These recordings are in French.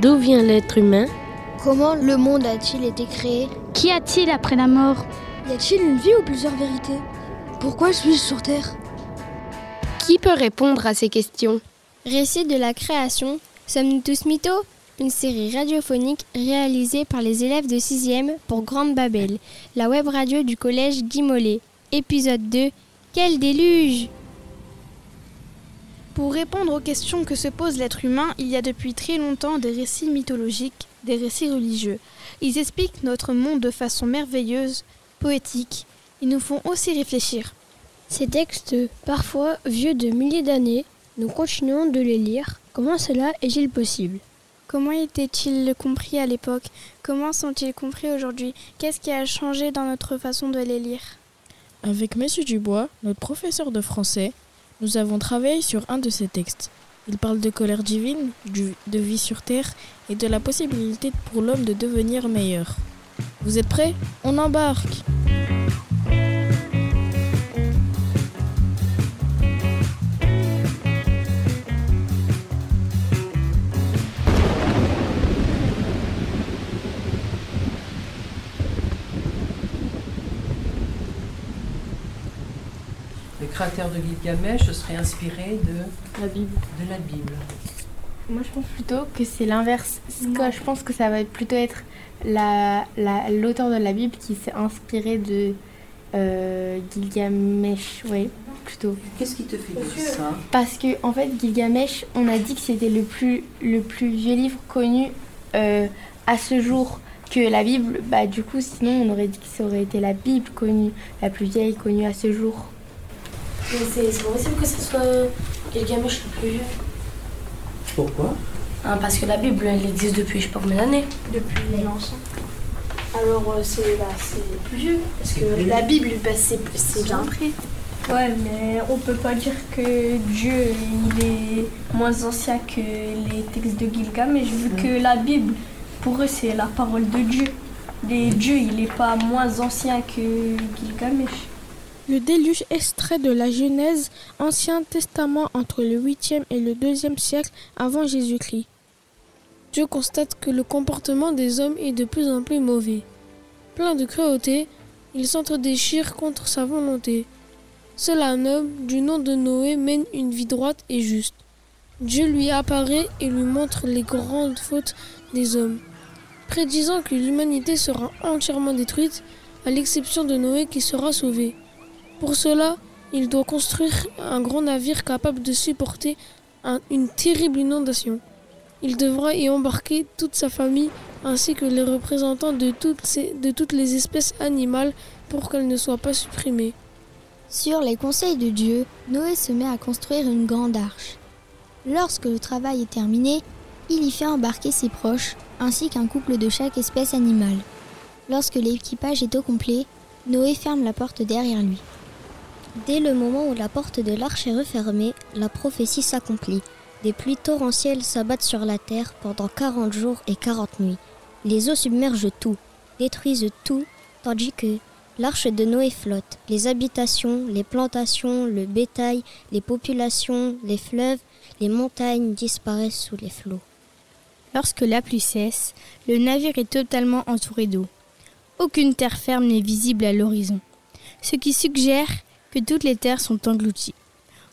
D'où vient l'être humain? Comment le monde a-t-il été créé? Qu'y a-t-il après la mort? Y a-t-il une vie ou plusieurs vérités? Pourquoi suis-je sur Terre? Qui peut répondre à ces questions? Récit de la création, sommes-nous tous mythos? Une série radiophonique réalisée par les élèves de 6e pour Grande Babel, la web radio du collège Guy Mollet. Épisode 2 Quel déluge Pour répondre aux questions que se pose l'être humain, il y a depuis très longtemps des récits mythologiques, des récits religieux. Ils expliquent notre monde de façon merveilleuse, poétique. Ils nous font aussi réfléchir. Ces textes, parfois vieux de milliers d'années, nous continuons de les lire. Comment cela est-il possible? Comment étaient-ils compris à l'époque? Comment sont-ils compris aujourd'hui? Qu'est-ce qui a changé dans notre façon de les lire? Avec Monsieur Dubois, notre professeur de français, nous avons travaillé sur un de ces textes. Il parle de colère divine, de vie sur Terre et de la possibilité pour l'homme de devenir meilleur. Vous êtes prêts? On embarque créateur de Gilgamesh serait inspiré de la Bible. De la Bible. Moi, je pense plutôt que c'est l'inverse. Je pense que ça va plutôt être l'auteur la, de la Bible qui s'est inspiré de euh, Gilgamesh, oui, plutôt. Qu'est-ce qui te fait dire ça? Parce que en fait, Gilgamesh, on a dit que c'était le plus, le plus vieux livre connu euh, à ce jour que la Bible. Bah, du coup, sinon, on aurait dit que ça aurait été la Bible connue, la plus vieille connue à ce jour. C'est pas possible que ce soit Gilgamesh le plus vieux. Pourquoi? Ah, Parce que la Bible, elle existe depuis je sais pas combien d'années. Depuis longtemps. Alors euh, c'est bah, plus vieux. Parce que la Bible, bah, c'est bien après. Ouais, mais on peut pas dire que Dieu il est moins ancien que les textes de Gilgamesh, vu que la Bible, pour eux, c'est la parole de Dieu. Les Dieu, il est pas moins ancien que Gilgamesh. Le déluge extrait de la Genèse, Ancien Testament entre le 8e et le 2e siècle avant Jésus-Christ. Dieu constate que le comportement des hommes est de plus en plus mauvais. Plein de cruauté, il s'entre-déchire contre sa volonté. Seul un homme du nom de Noé mène une vie droite et juste. Dieu lui apparaît et lui montre les grandes fautes des hommes, prédisant que l'humanité sera entièrement détruite, à l'exception de Noé qui sera sauvé. Pour cela, il doit construire un grand navire capable de supporter une terrible inondation. Il devra y embarquer toute sa famille ainsi que les représentants de toutes, les espèces animales pour qu'elles ne soient pas supprimées. Sur les conseils de Dieu, Noé se met à construire une grande arche. Lorsque le travail est terminé, il y fait embarquer ses proches ainsi qu'un couple de chaque espèce animale. Lorsque l'équipage est au complet, Noé ferme la porte derrière lui. Dès le moment où la porte de l'arche est refermée, la prophétie s'accomplit. Des pluies torrentielles s'abattent sur la terre pendant 40 jours et 40 nuits. Les eaux submergent tout, détruisent tout, tandis que l'arche de Noé flotte. Les habitations, les plantations, le bétail, les populations, les fleuves, les montagnes disparaissent sous les flots. Lorsque la pluie cesse, le navire est totalement entouré d'eau. Aucune terre ferme n'est visible à l'horizon, ce qui suggère que toutes les terres sont englouties.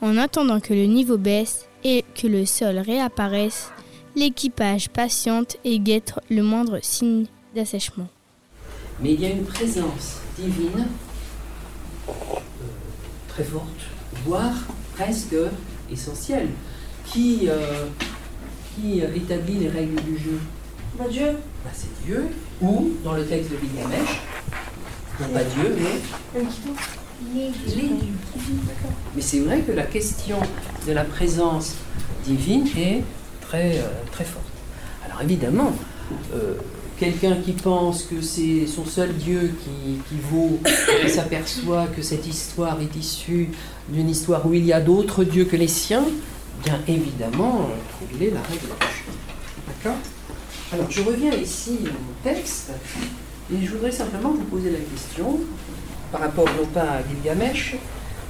En attendant que le niveau baisse et que le sol réapparaisse, l'équipage patiente et guette le moindre signe d'assèchement. Mais il y a une présence divine euh, très forte, voire presque essentielle, qui, euh, qui établit les règles du jeu. Bah, Dieu. Bah, c'est Dieu, ou dans le texte de Gilgamesh, non pas Dieu, mais mais c'est vrai que la question de la présence divine est très, euh, très forte. Alors évidemment, euh, quelqu'un qui pense que c'est son seul Dieu qui, vaut, qui s'aperçoit que cette histoire est issue d'une histoire où il y a d'autres dieux que les siens, bien évidemment, trouver la règle. D'accord? Alors je reviens ici à mon texte et je voudrais simplement vous poser la question par rapport non pas à Gilgamesh,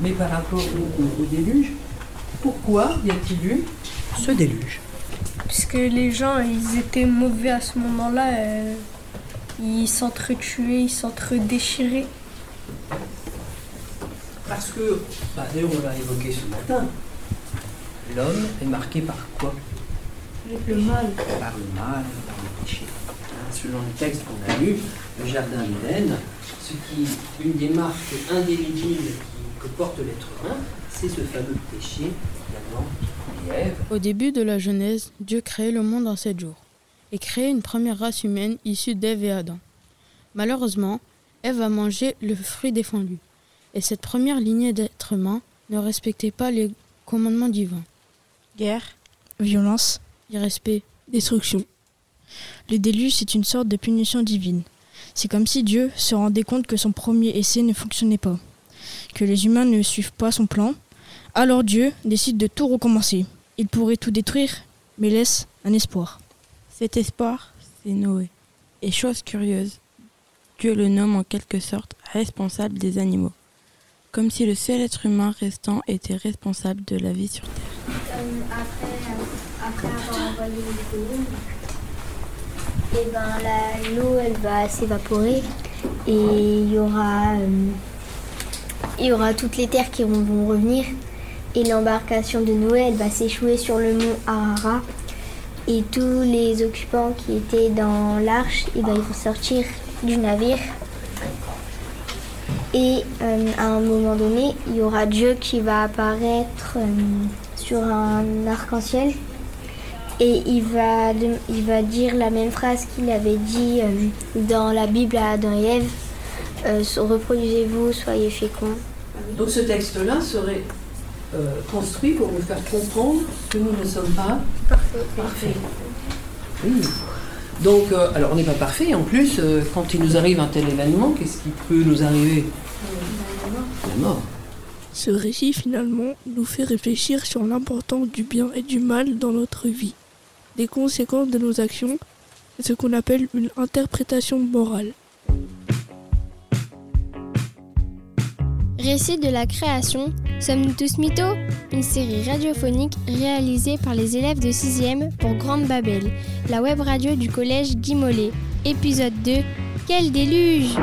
mais par rapport au, déluge. Pourquoi y a-t-il eu ce déluge? Puisque les gens, ils étaient mauvais à ce moment-là. euh, ils s'entretuaient, ils s'entre-déchiraient. Parce que, bah, d'ailleurs on l'a évoqué ce matin, l'homme est marqué par quoi? Le mal. Par le mal, par le péché. Hein, selon le texte qu'on a lu, le jardin d'Éden, ce qui, une des marques indélébiles qui- que porte l'être humain, c'est ce fameux péché d'Adam et Ève. Au début de la Genèse, Dieu créait le monde en sept jours et créait une première race humaine issue d'Ève et Adam. Malheureusement, Ève a mangé le fruit défendu et cette première lignée d'êtres humains ne respectait pas les commandements divins. Guerre, violence, irrespect, destruction. Le déluge est une sorte de punition divine. C'est comme si Dieu se rendait compte que son premier essai ne fonctionnait pas, que les humains ne suivent pas son plan. Alors Dieu décide de tout recommencer. Il pourrait tout détruire, mais laisse un espoir. Cet espoir, c'est Noé. Et chose curieuse, Dieu le nomme en quelque sorte responsable des animaux, comme si le seul être humain restant était responsable de la vie sur Terre. après, après avoir envoyé les colombes, et ben la- l'eau elle va s'évaporer et il y aura euh, il y aura toutes les terres qui vont, revenir et l'embarcation de Noé elle va s'échouer sur le mont Arara et tous les occupants qui étaient dans l'arche et ben, ils vont sortir du navire et euh, à un moment donné il y aura Dieu qui va apparaître euh, sur un arc-en-ciel et il va, il va dire la même phrase qu'il avait dit euh, dans la Bible à Adam et Ève euh, so- reproduisez-vous, soyez féconds. Donc ce texte-là serait euh, construit pour nous faire comprendre que nous ne sommes pas parfaits. Oui. Donc, euh, alors on n'est pas parfait. En plus, euh, quand il nous arrive un tel événement, qu'est-ce qui peut nous arriver? La mort. Ce récit finalement nous fait réfléchir sur l'importance du bien et du mal dans notre vie, des conséquences de nos actions ce qu'on appelle une interprétation morale. Récit de la création, Sommes-nous tous mythos? Une série radiophonique réalisée par les élèves de 6e pour Grande Babel, la web radio du collège Guy Mollet. Épisode 2 Quel déluge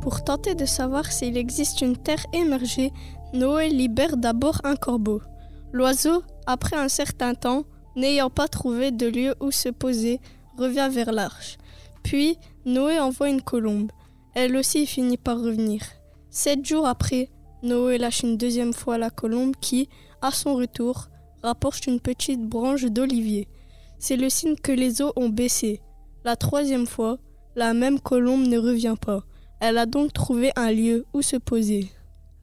Pour tenter de savoir s'il existe une terre émergée, Noé libère d'abord un corbeau. L'oiseau, après un certain temps, n'ayant pas trouvé de lieu où se poser, revient vers l'arche. Puis, Noé envoie une colombe. Elle aussi finit par revenir. Sept jours après, Noé lâche une deuxième fois la colombe qui, à son retour, rapporte une petite branche d'olivier. C'est le signe que les eaux ont baissé. La troisième fois, la même colombe ne revient pas. Elle a donc trouvé un lieu où se poser.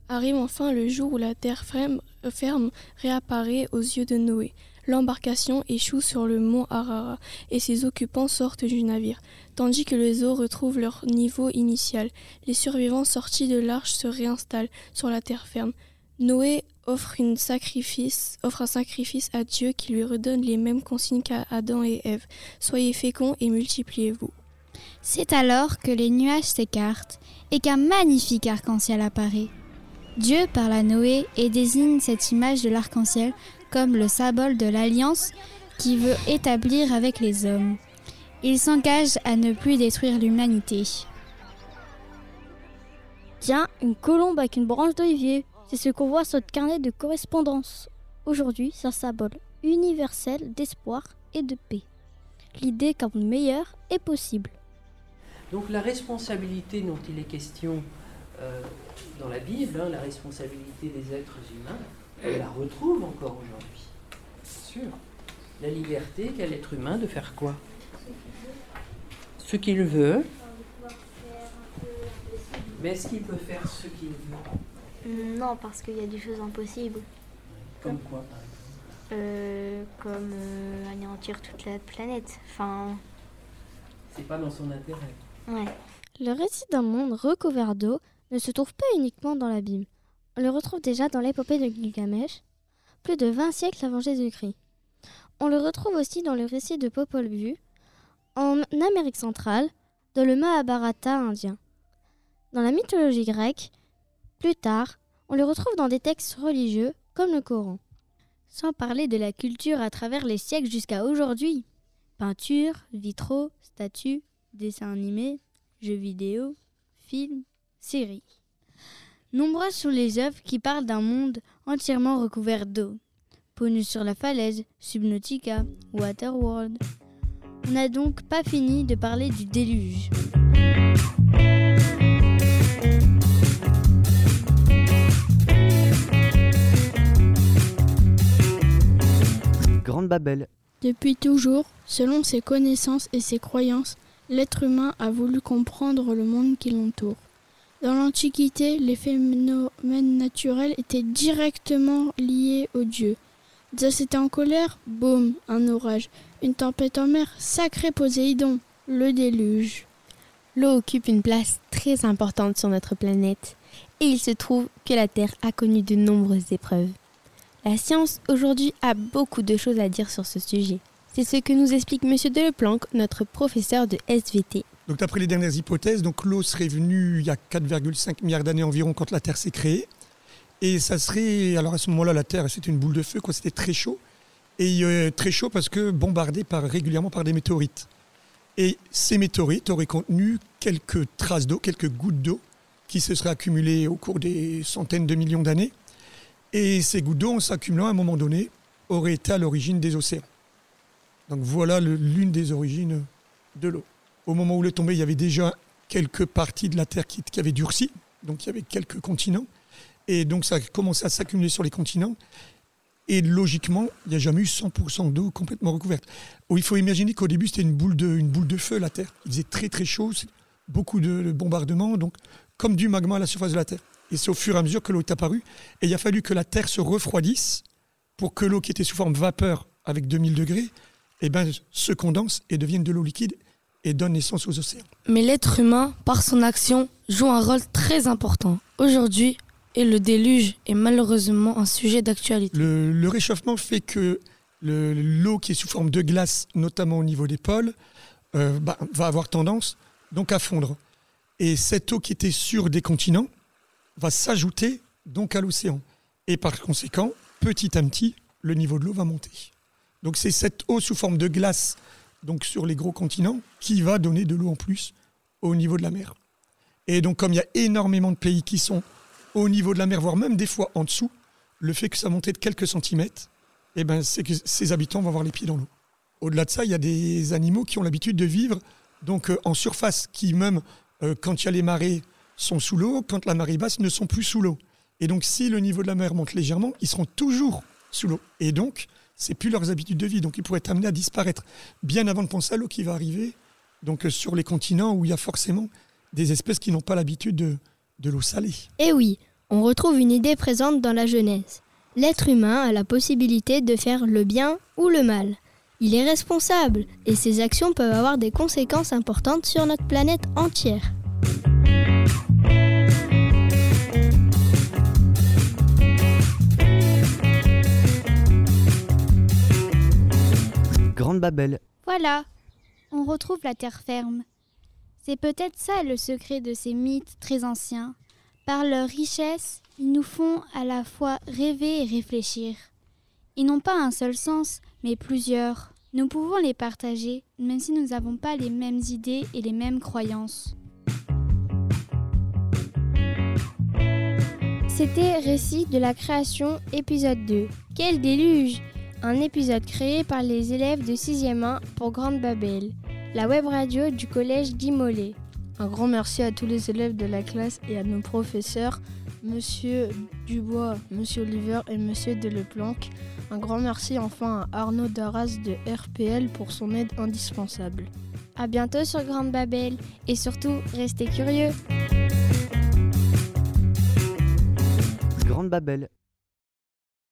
Arrive enfin le jour où la terre ferme, ferme réapparaît aux yeux de Noé. L'embarcation échoue sur le mont Arara et ses occupants sortent du navire, tandis que les eaux retrouvent leur niveau initial. Les survivants sortis de l'arche se réinstallent sur la terre ferme. Noé offre, offre un sacrifice à Dieu qui lui redonne les mêmes consignes qu'à Adam et Ève. Soyez féconds et multipliez-vous. C'est alors que les nuages s'écartent et qu'un magnifique arc-en-ciel apparaît. Dieu parle à Noé et désigne cette image de l'arc-en-ciel comme le symbole de l'alliance qu'il veut établir avec les hommes. Il s'engage à ne plus détruire l'humanité. Tiens, une colombe avec une branche d'olivier. C'est ce qu'on voit sur notre carnet de correspondance. Aujourd'hui, c'est un symbole universel d'espoir et de paix. L'idée qu'un monde meilleur est possible. Donc la responsabilité dont il est question euh, dans la Bible, hein, la responsabilité des êtres humains, on la retrouve encore aujourd'hui. Bien sûr. La liberté qu'a l'être humain de faire quoi? Ce qu'il veut. Mais est-ce qu'il peut faire ce qu'il veut? Non, parce qu'il y a des choses impossibles. Comme quoi, par exemple? Euh, comme euh, anéantir toute la planète. Enfin, C'est pas dans son intérêt. Ouais. Le récit d'un monde recouvert d'eau ne se trouve pas uniquement dans la Bible. On le retrouve déjà dans l'épopée de Gilgamesh, plus de 20 siècles avant Jésus-Christ. On le retrouve aussi dans le récit de Popol Vuh, en Amérique centrale, dans le Mahabharata indien. Dans la mythologie grecque, plus tard, on le retrouve dans des textes religieux comme le Coran. Sans parler de la culture à travers les siècles jusqu'à aujourd'hui. Peinture, vitraux, statues, dessins animés, jeux vidéo, films, séries. Nombreuses sont les œuvres qui parlent d'un monde entièrement recouvert d'eau. Ponus sur la falaise, Subnautica, Waterworld. On n'a donc pas fini de parler du déluge. Grande Babel. Depuis toujours, selon ses connaissances et ses croyances, l'être humain a voulu comprendre le monde qui l'entoure. Dans l'Antiquité, les phénomènes naturels étaient directement liés aux dieux. Zeus était en colère, boum, un orage. Une tempête en mer, sacré Poséidon, le déluge. L'eau occupe une place très importante sur notre planète et il se trouve que la Terre a connu de nombreuses épreuves. La science aujourd'hui a beaucoup de choses à dire sur ce sujet. C'est ce que nous explique M. Deleplanque, notre professeur de SVT. Donc d'après les dernières hypothèses, l'eau serait venue il y a 4,5 milliards d'années environ quand la Terre s'est créée. Et ça serait, alors à ce moment-là, la Terre, c'était une boule de feu, quoi, c'était très chaud. Et euh, très chaud parce que bombardé par, régulièrement par des météorites. Et ces météorites auraient contenu quelques traces d'eau, quelques gouttes d'eau qui se seraient accumulées au cours des centaines de millions d'années. Et ces gouttes d'eau, en s'accumulant à un moment donné, auraient été à l'origine des océans. Donc voilà l'une des origines de l'eau. Au moment où elle est tombée, il y avait déjà quelques parties de la Terre qui, avaient durci, donc il y avait quelques continents. Et donc ça a commencé à s'accumuler sur les continents. Et logiquement, il n'y a jamais eu 100% d'eau complètement recouverte. il faut imaginer qu'au début, c'était une, boule de, une boule de feu, la Terre. Il faisait très très chaud, beaucoup de bombardements, donc comme du magma à la surface de la Terre. Et c'est au fur et à mesure que l'eau est apparue. Et il a fallu que la Terre se refroidisse pour que l'eau qui était sous forme vapeur avec 2000 degrés eh ben, se condense et devienne de l'eau liquide et donne naissance aux océans. Mais l'être humain, par son action, joue un rôle très important. Aujourd'hui, et le déluge est malheureusement un sujet d'actualité. Le, réchauffement fait que l'eau qui est sous forme de glace, notamment au niveau des pôles, euh, bah, va avoir tendance donc à fondre. Et cette eau qui était sur des continents va s'ajouter donc à l'océan. Et par conséquent, petit à petit, le niveau de l'eau va monter. Donc c'est cette eau sous forme de glace donc sur les gros continents qui va donner de l'eau en plus au niveau de la mer. Et donc comme il y a énormément de pays qui sont au niveau de la mer, voire même des fois en dessous, le fait que ça monte de quelques centimètres, eh ben, c'est que ces habitants vont avoir les pieds dans l'eau. Au-delà de ça, il y a des animaux qui ont l'habitude de vivre donc euh, en surface, qui même euh, quand il y a les marées sont sous l'eau, quand la marée basse ne sont plus sous l'eau. Et donc si le niveau de la mer monte légèrement, ils seront toujours sous l'eau. Et donc, c'est plus leurs habitudes de vie. Donc ils pourraient être amenés à disparaître bien avant de penser à l'eau qui va arriver. Donc euh, sur les continents où il y a forcément des espèces qui n'ont pas l'habitude de, de l'eau salée. Eh oui, on retrouve une idée présente dans la Genèse. L'être humain a la possibilité de faire le bien ou le mal. Il est responsable et ses actions peuvent avoir des conséquences importantes sur notre planète entière. Grande Babel. Voilà, on retrouve la terre ferme. C'est peut-être ça le secret de ces mythes très anciens. Par leur richesse, ils nous font à la fois rêver et réfléchir. Ils n'ont pas un seul sens, mais plusieurs. Nous pouvons les partager, même si nous n'avons pas les mêmes idées et les mêmes croyances. C'était Récit de la création, épisode 2. Quel déluge Un épisode créé par les élèves de 6e 1 pour Grande Babel, la web radio du collège d'Imolé. Un grand merci à tous les élèves de la classe et à nos professeurs, Monsieur Dubois, Monsieur Oliver et Monsieur Deleplanque. Un grand merci enfin à Arnaud Darras de RPL pour son aide indispensable. A bientôt sur Grande Babel et surtout restez curieux. Grande Babel